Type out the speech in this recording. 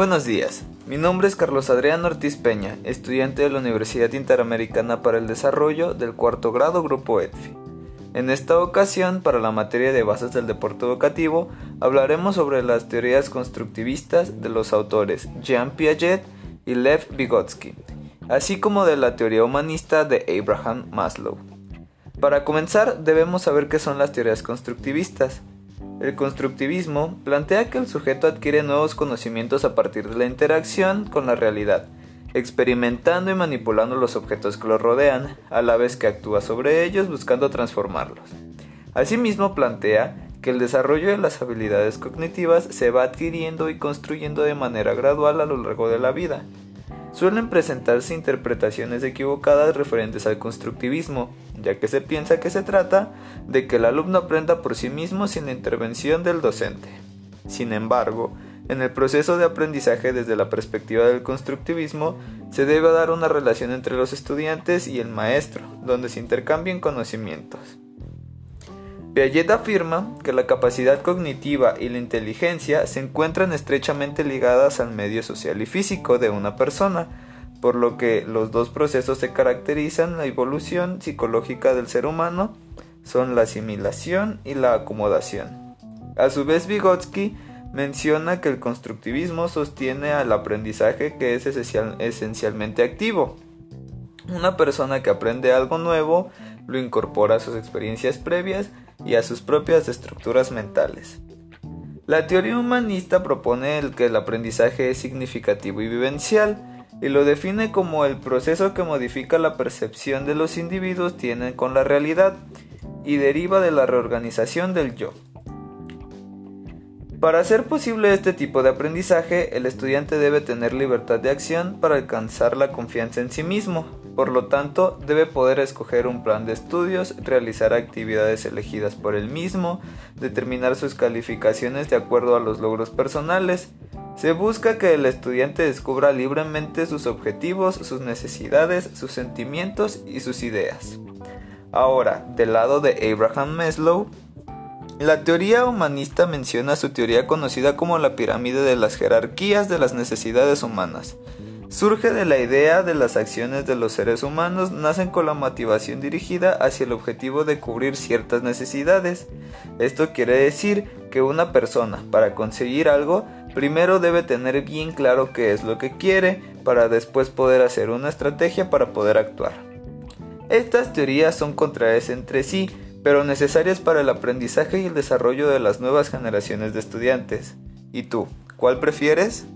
Buenos días, mi nombre es Carlos Adrián Ortiz Peña, estudiante de la Universidad Interamericana para el Desarrollo del cuarto grado Grupo EDFI. En esta ocasión, para la materia de bases del deporte educativo, hablaremos sobre las teorías constructivistas de los autores Jean Piaget y Lev Vygotsky, así como de la teoría humanista de Abraham Maslow. Para comenzar, debemos saber qué son las teorías constructivistas. El constructivismo plantea que el sujeto adquiere nuevos conocimientos a partir de la interacción con la realidad, experimentando y manipulando los objetos que lo rodean, a la vez que actúa sobre ellos buscando transformarlos. Asimismo plantea que el desarrollo de las habilidades cognitivas se va adquiriendo y construyendo de manera gradual a lo largo de la vida. Suelen presentarse interpretaciones equivocadas referentes al constructivismo, ya que se piensa que se trata de que el alumno aprenda por sí mismo sin la intervención del docente. Sin embargo, en el proceso de aprendizaje desde la perspectiva del constructivismo, se debe dar una relación entre los estudiantes y el maestro, donde se intercambien conocimientos. Piaget afirma que la capacidad cognitiva y la inteligencia se encuentran estrechamente ligadas al medio social y físico de una persona, por lo que los dos procesos se caracterizan la evolución psicológica del ser humano son la asimilación y la acomodación. A su vez, Vygotsky menciona que el constructivismo sostiene al aprendizaje que es esencialmente activo. Una persona que aprende algo nuevo lo incorpora a sus experiencias previas y a sus propias estructuras mentales. La teoría humanista propone el que el aprendizaje es significativo y vivencial, y lo define como el proceso que modifica la percepción de los individuos tienen con la realidad y deriva de la reorganización del yo. Para hacer posible este tipo de aprendizaje, el estudiante debe tener libertad de acción para alcanzar la confianza en sí mismo, por lo tanto, debe poder escoger un plan de estudios, realizar actividades elegidas por él mismo, determinar sus calificaciones de acuerdo a los logros personales, se busca que el estudiante descubra libremente sus objetivos, sus necesidades, sus sentimientos y sus ideas. Ahora, del lado de Abraham Maslow, la teoría humanista menciona su teoría conocida como la pirámide de las jerarquías de las necesidades humanas. Surge de la idea de las acciones de los seres humanos nacen con la motivación dirigida hacia el objetivo de cubrir ciertas necesidades. Esto quiere decir que una persona, para conseguir algo, Primero debe tener bien claro qué es lo que quiere para después poder hacer una estrategia para poder actuar. Estas teorías son contrarias entre sí, pero necesarias para el aprendizaje y el desarrollo de las nuevas generaciones de estudiantes. ¿Y tú, cuál prefieres?